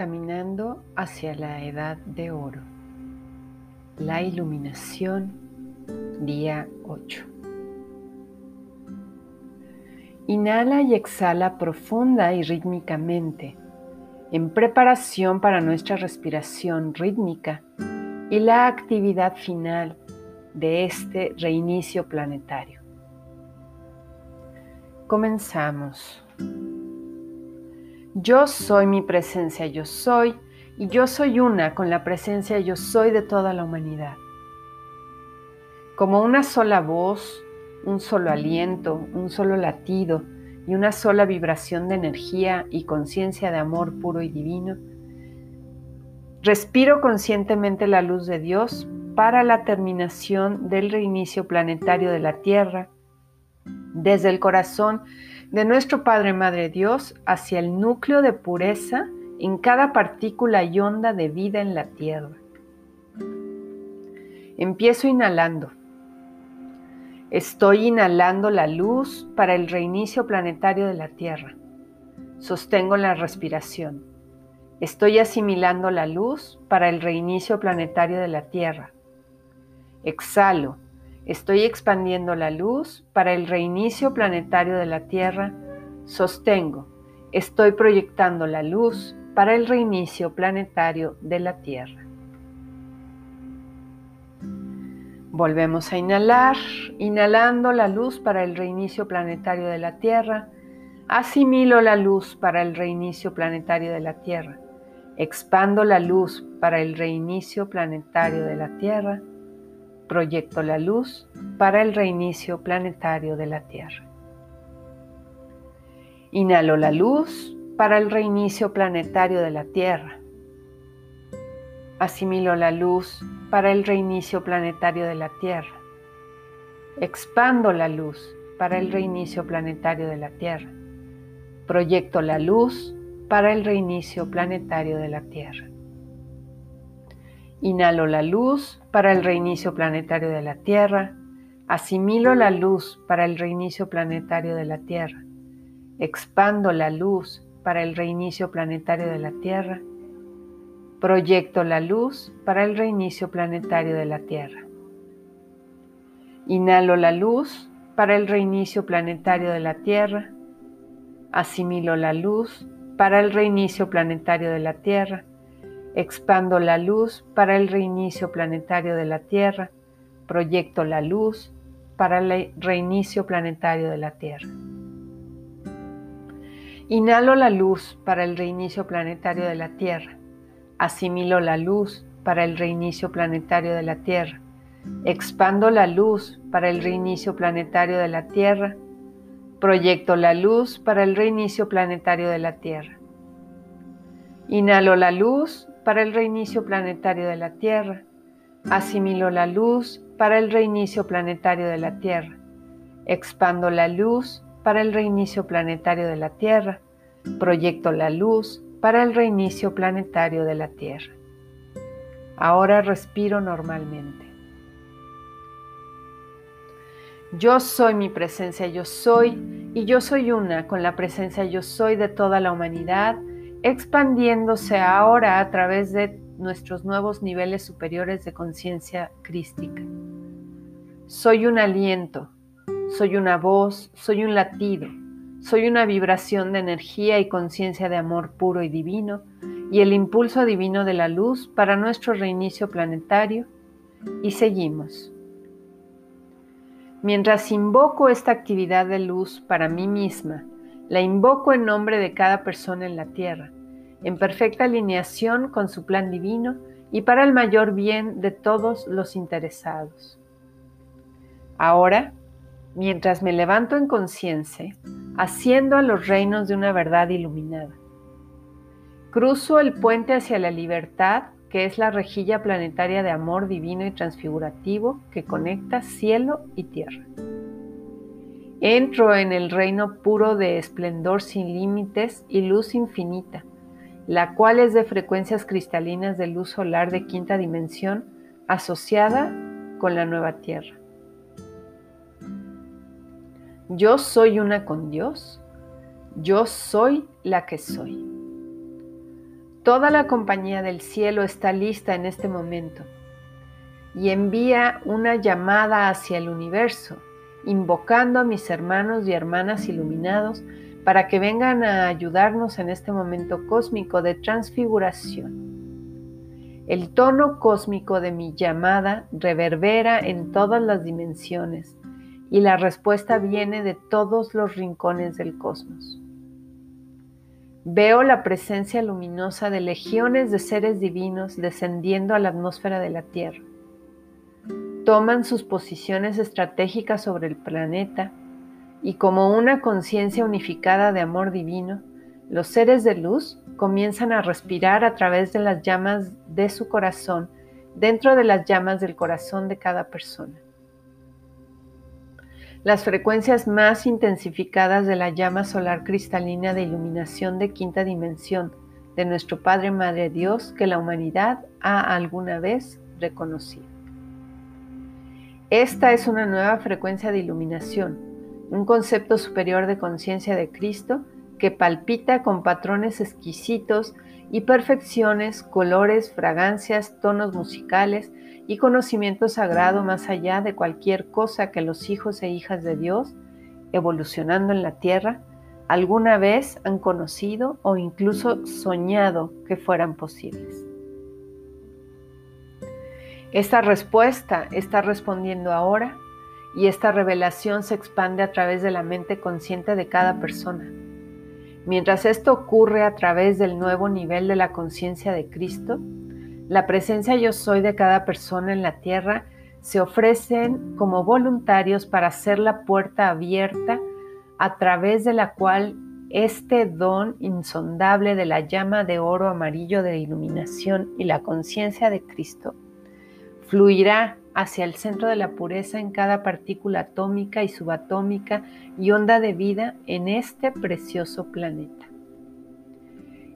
caminando hacia la edad de oro. La iluminación, día 8. Inhala y exhala profunda y rítmicamente, en preparación para nuestra respiración rítmica y la actividad final de este reinicio planetario. Comenzamos. Yo soy mi presencia, yo soy, y yo soy una con la presencia, yo soy de toda la humanidad. Como una sola voz, un solo aliento, un solo latido y una sola vibración de energía y conciencia de amor puro y divino, respiro conscientemente la luz de Dios para la terminación del reinicio planetario de la Tierra, desde el corazón de nuestro Padre Madre Dios hacia el núcleo de pureza en cada partícula y onda de vida en la Tierra. Empiezo inhalando. Estoy inhalando la luz para el reinicio planetario de la Tierra. Sostengo la respiración. Estoy asimilando la luz para el reinicio planetario de la Tierra. Exhalo Estoy expandiendo la luz para el reinicio planetario de la Tierra. Sostengo. Estoy proyectando la luz para el reinicio planetario de la Tierra. Volvemos a inhalar, inhalando la luz para el reinicio planetario de la Tierra. Asimilo la luz para el reinicio planetario de la Tierra. Expando la luz para el reinicio planetario de la Tierra proyecto la luz para el reinicio planetario de la Tierra. Inhalo la luz para el reinicio planetario de la Tierra. Asimilo la luz para el reinicio planetario de la Tierra. Expando la luz para el reinicio planetario de la Tierra. Proyecto la luz para el reinicio planetario de la Tierra. Inhalo la luz para el reinicio planetario de la Tierra. Asimilo la luz para el reinicio planetario de la Tierra. Expando la luz para el reinicio planetario de la Tierra. Proyecto la luz para el reinicio planetario de la Tierra. Inhalo la luz para el reinicio planetario de la Tierra. Asimilo la luz para el reinicio planetario de la Tierra Expando la luz para el reinicio planetario de la Tierra. Proyecto la luz para el reinicio planetario de la Tierra. Inhalo la luz para el reinicio planetario de la Tierra. Asimilo la luz para el reinicio planetario de la Tierra. Expando la luz para el reinicio planetario de la Tierra. Proyecto la luz para el reinicio planetario de la Tierra. Inhalo la luz para el reinicio planetario de la Tierra. Asimilo la luz para el reinicio planetario de la Tierra. Expando la luz para el reinicio planetario de la Tierra. Proyecto la luz para el reinicio planetario de la Tierra. Ahora respiro normalmente. Yo soy mi presencia, yo soy, y yo soy una con la presencia yo soy de toda la humanidad expandiéndose ahora a través de nuestros nuevos niveles superiores de conciencia crística. Soy un aliento, soy una voz, soy un latido, soy una vibración de energía y conciencia de amor puro y divino y el impulso divino de la luz para nuestro reinicio planetario y seguimos. Mientras invoco esta actividad de luz para mí misma, la invoco en nombre de cada persona en la tierra, en perfecta alineación con su plan divino y para el mayor bien de todos los interesados. Ahora, mientras me levanto en conciencia, asciendo a los reinos de una verdad iluminada. Cruzo el puente hacia la libertad, que es la rejilla planetaria de amor divino y transfigurativo que conecta cielo y tierra. Entro en el reino puro de esplendor sin límites y luz infinita, la cual es de frecuencias cristalinas de luz solar de quinta dimensión asociada con la nueva Tierra. Yo soy una con Dios, yo soy la que soy. Toda la compañía del cielo está lista en este momento y envía una llamada hacia el universo, invocando a mis hermanos y hermanas iluminados para que vengan a ayudarnos en este momento cósmico de transfiguración. El tono cósmico de mi llamada reverbera en todas las dimensiones y la respuesta viene de todos los rincones del cosmos. Veo la presencia luminosa de legiones de seres divinos descendiendo a la atmósfera de la Tierra. Toman sus posiciones estratégicas sobre el planeta y como una conciencia unificada de amor divino, los seres de luz comienzan a respirar a través de las llamas de su corazón, dentro de las llamas del corazón de cada persona. Las frecuencias más intensificadas de la llama solar cristalina de iluminación de quinta dimensión de nuestro Padre Madre Dios que la humanidad ha alguna vez reconocido. Esta es una nueva frecuencia de iluminación un concepto superior de conciencia de Cristo que palpita con patrones exquisitos y perfecciones, colores, fragancias, tonos musicales y conocimiento sagrado más allá de cualquier cosa que los hijos e hijas de Dios, evolucionando en la tierra, alguna vez han conocido o incluso soñado que fueran posibles. Esta respuesta está respondiendo ahora y esta revelación se expande a través de la mente consciente de cada persona. Mientras esto ocurre a través del nuevo nivel de la conciencia de Cristo, la presencia yo soy de cada persona en la tierra se ofrecen como voluntarios para hacer la puerta abierta a través de la cual este don insondable de la llama de oro amarillo de iluminación y la conciencia de Cristo fluirá hacia el centro de la pureza en cada partícula atómica y subatómica y onda de vida en este precioso planeta.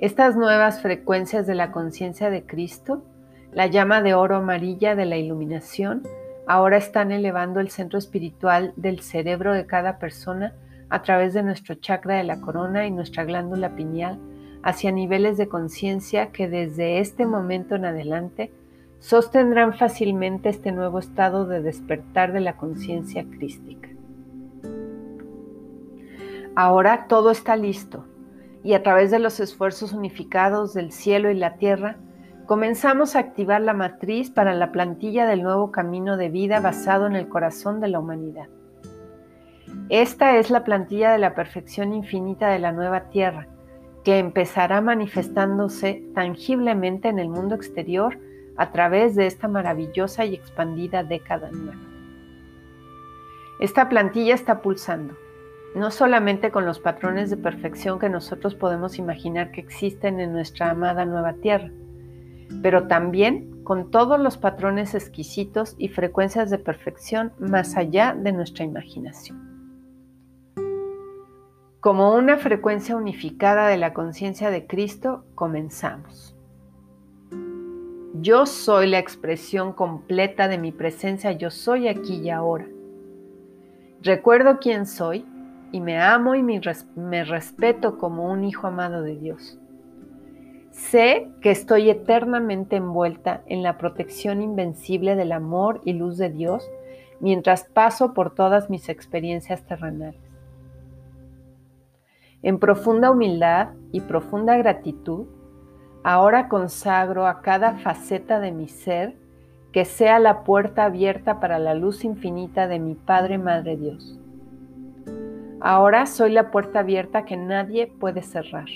Estas nuevas frecuencias de la conciencia de Cristo, la llama de oro amarilla de la iluminación, ahora están elevando el centro espiritual del cerebro de cada persona a través de nuestro chakra de la corona y nuestra glándula pineal hacia niveles de conciencia que desde este momento en adelante sostendrán fácilmente este nuevo estado de despertar de la conciencia crística. Ahora todo está listo y a través de los esfuerzos unificados del cielo y la tierra, comenzamos a activar la matriz para la plantilla del nuevo camino de vida basado en el corazón de la humanidad. Esta es la plantilla de la perfección infinita de la nueva tierra, que empezará manifestándose tangiblemente en el mundo exterior a través de esta maravillosa y expandida década nueva. Esta plantilla está pulsando, no solamente con los patrones de perfección que nosotros podemos imaginar que existen en nuestra amada nueva Tierra, pero también con todos los patrones exquisitos y frecuencias de perfección más allá de nuestra imaginación. Como una frecuencia unificada de la conciencia de Cristo, comenzamos. Yo soy la expresión completa de mi presencia, yo soy aquí y ahora. Recuerdo quién soy y me amo y me, respeto como un hijo amado de Dios. Sé que estoy eternamente envuelta en la protección invencible del amor y luz de Dios mientras paso por todas mis experiencias terrenales. En profunda humildad y profunda gratitud, Ahora consagro a cada faceta de mi ser que sea la puerta abierta para la luz infinita de mi Padre Madre Dios. Ahora soy la puerta abierta que nadie puede cerrar.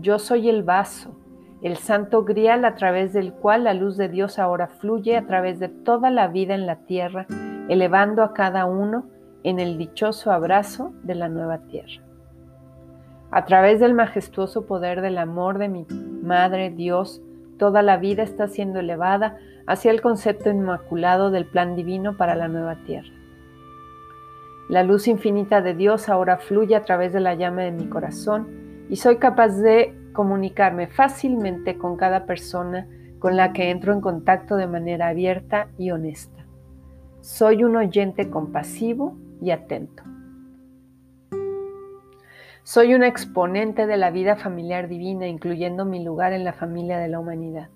Yo soy el vaso, el santo grial a través del cual la luz de Dios ahora fluye a través de toda la vida en la tierra, elevando a cada uno en el dichoso abrazo de la nueva tierra. A través del majestuoso poder del amor de mi Madre Dios, toda la vida está siendo elevada hacia el concepto inmaculado del plan divino para la nueva tierra. La luz infinita de Dios ahora fluye a través de la llama de mi corazón y soy capaz de comunicarme fácilmente con cada persona con la que entro en contacto de manera abierta y honesta. Soy un oyente compasivo y atento. Soy una exponente de la vida familiar divina, incluyendo mi lugar en la familia de la humanidad.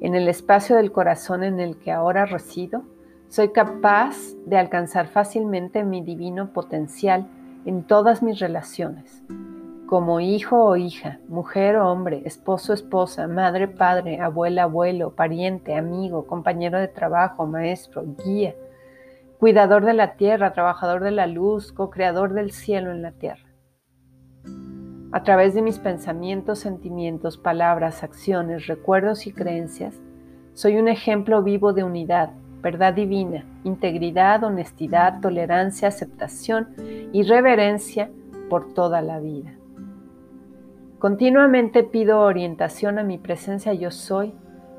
En el espacio del corazón en el que ahora resido, soy capaz de alcanzar fácilmente mi divino potencial en todas mis relaciones, como hijo o hija, mujer o hombre, esposo o esposa, madre, padre, abuela, abuelo, pariente, amigo, compañero de trabajo, maestro, guía, cuidador de la tierra, trabajador de la luz, co-creador del cielo en la tierra. A través de mis pensamientos, sentimientos, palabras, acciones, recuerdos y creencias, soy un ejemplo vivo de unidad, verdad divina, integridad, honestidad, tolerancia, aceptación y reverencia por toda la vida. Continuamente pido orientación a mi presencia yo soy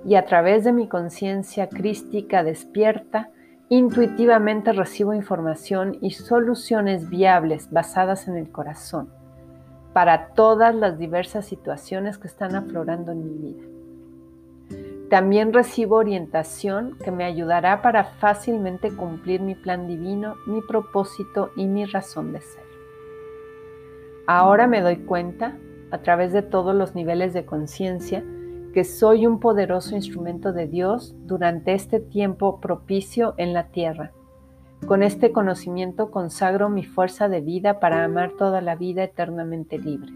y a través de mi conciencia crística despierta, intuitivamente recibo información y soluciones viables basadas en el corazón para todas las diversas situaciones que están aflorando en mi vida. También recibo orientación que me ayudará para fácilmente cumplir mi plan divino, mi propósito y mi razón de ser. Ahora me doy cuenta, a través de todos los niveles de conciencia, que soy un poderoso instrumento de Dios durante este tiempo propicio en la tierra con este conocimiento consagro mi fuerza de vida para amar toda la vida eternamente libre.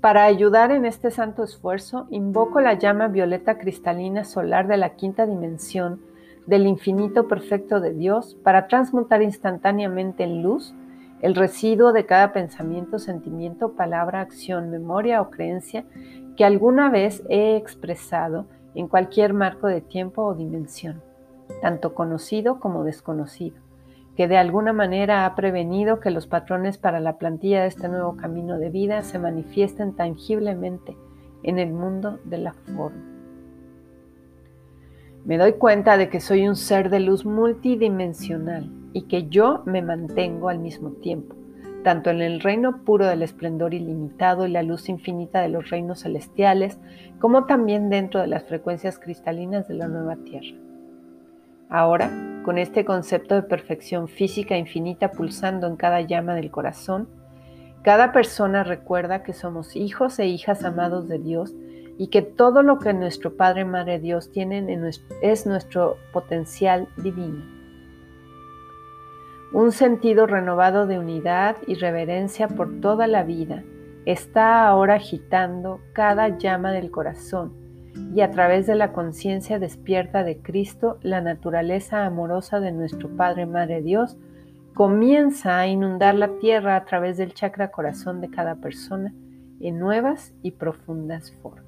Para ayudar en este santo esfuerzo, invoco la llama violeta cristalina solar de la quinta dimensión del infinito perfecto de Dios para transmutar instantáneamente en luz el residuo de cada pensamiento, sentimiento, palabra, acción, memoria o creencia que alguna vez he expresado en cualquier marco de tiempo o dimensión tanto conocido como desconocido, que de alguna manera ha prevenido que los patrones para la plantilla de este nuevo camino de vida se manifiesten tangiblemente en el mundo de la forma. Me doy cuenta de que soy un ser de luz multidimensional y que yo me mantengo al mismo tiempo, tanto en el reino puro del esplendor ilimitado y la luz infinita de los reinos celestiales, como también dentro de las frecuencias cristalinas de la nueva tierra. Ahora, con este concepto de perfección física infinita pulsando en cada llama del corazón, cada persona recuerda que somos hijos e hijas amados de Dios y que todo lo que nuestro Padre Madre Dios tienen es nuestro potencial divino. Un sentido renovado de unidad y reverencia por toda la vida está ahora agitando cada llama del corazón y a través de la conciencia despierta de Cristo, la naturaleza amorosa de nuestro Padre Madre Dios comienza a inundar la tierra a través del chakra corazón de cada persona en nuevas y profundas formas.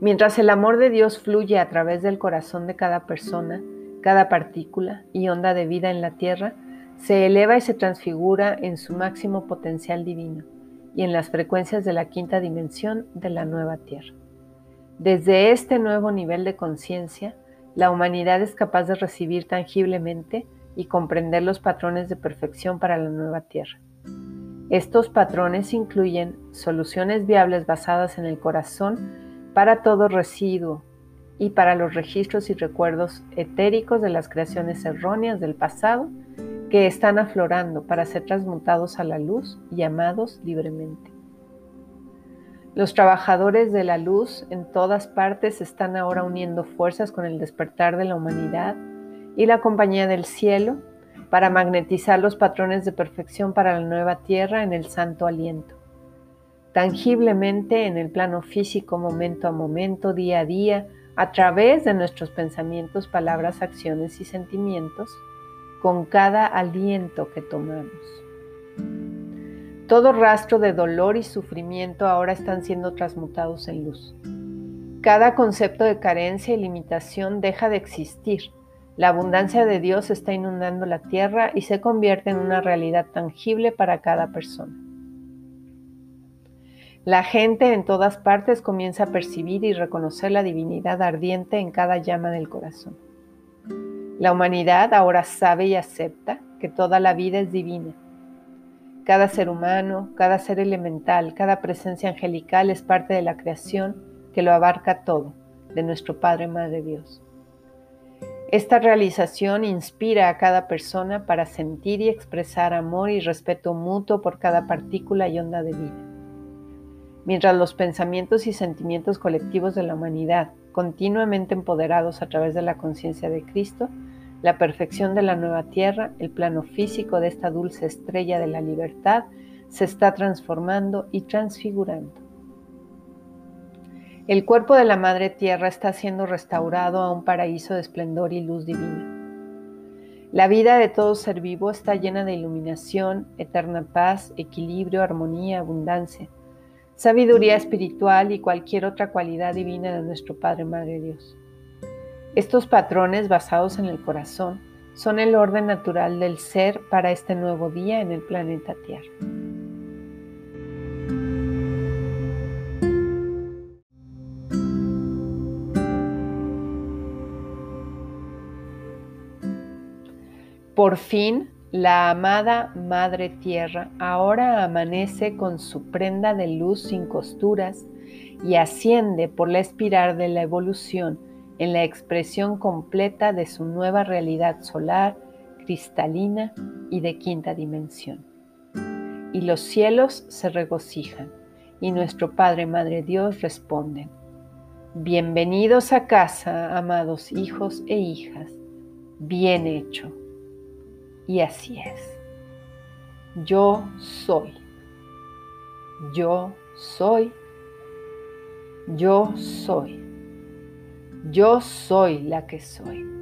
Mientras el amor de Dios fluye a través del corazón de cada persona, cada partícula y onda de vida en la tierra se eleva y se transfigura en su máximo potencial divino y en las frecuencias de la quinta dimensión de la nueva Tierra. Desde este nuevo nivel de conciencia, la humanidad es capaz de recibir tangiblemente y comprender los patrones de perfección para la nueva Tierra. Estos patrones incluyen soluciones viables basadas en el corazón para todo residuo y para los registros y recuerdos etéricos de las creaciones erróneas del pasado que están aflorando para ser transmutados a la luz y amados libremente. Los trabajadores de la luz en todas partes están ahora uniendo fuerzas con el despertar de la humanidad y la compañía del cielo para magnetizar los patrones de perfección para la nueva tierra en el santo aliento. Tangiblemente en el plano físico, momento a momento, día a día, a través de nuestros pensamientos, palabras, acciones y sentimientos, con cada aliento que tomamos. Todo rastro de dolor y sufrimiento ahora están siendo transmutados en luz. Cada concepto de carencia y limitación deja de existir. La abundancia de Dios está inundando la tierra y se convierte en una realidad tangible para cada persona. La gente en todas partes comienza a percibir y reconocer la divinidad ardiente en cada llama del corazón. La humanidad ahora sabe y acepta que toda la vida es divina. Cada ser humano, cada ser elemental, cada presencia angelical es parte de la creación que lo abarca todo, de nuestro Padre Madre Dios. Esta realización inspira a cada persona para sentir y expresar amor y respeto mutuo por cada partícula y onda de vida. Mientras los pensamientos y sentimientos colectivos de la humanidad, continuamente empoderados a través de la conciencia de Cristo, la perfección de la nueva tierra, el plano físico de esta dulce estrella de la libertad, se está transformando y transfigurando. El cuerpo de la Madre Tierra está siendo restaurado a un paraíso de esplendor y luz divina. La vida de todo ser vivo está llena de iluminación, eterna paz, equilibrio, armonía, abundancia, sabiduría espiritual y cualquier otra cualidad divina de nuestro Padre Madre Dios. Estos patrones basados en el corazón son el orden natural del ser para este nuevo día en el planeta Tierra. Por fin, la amada Madre Tierra ahora amanece con su prenda de luz sin costuras y asciende por la espiral de la evolución en la expresión completa de su nueva realidad solar, cristalina y de quinta dimensión. Y los cielos se regocijan y nuestro Padre Madre Dios responden. Bienvenidos a casa, amados hijos e hijas, bien hecho y así es. Yo soy. Yo soy. Yo soy. Yo soy la que soy.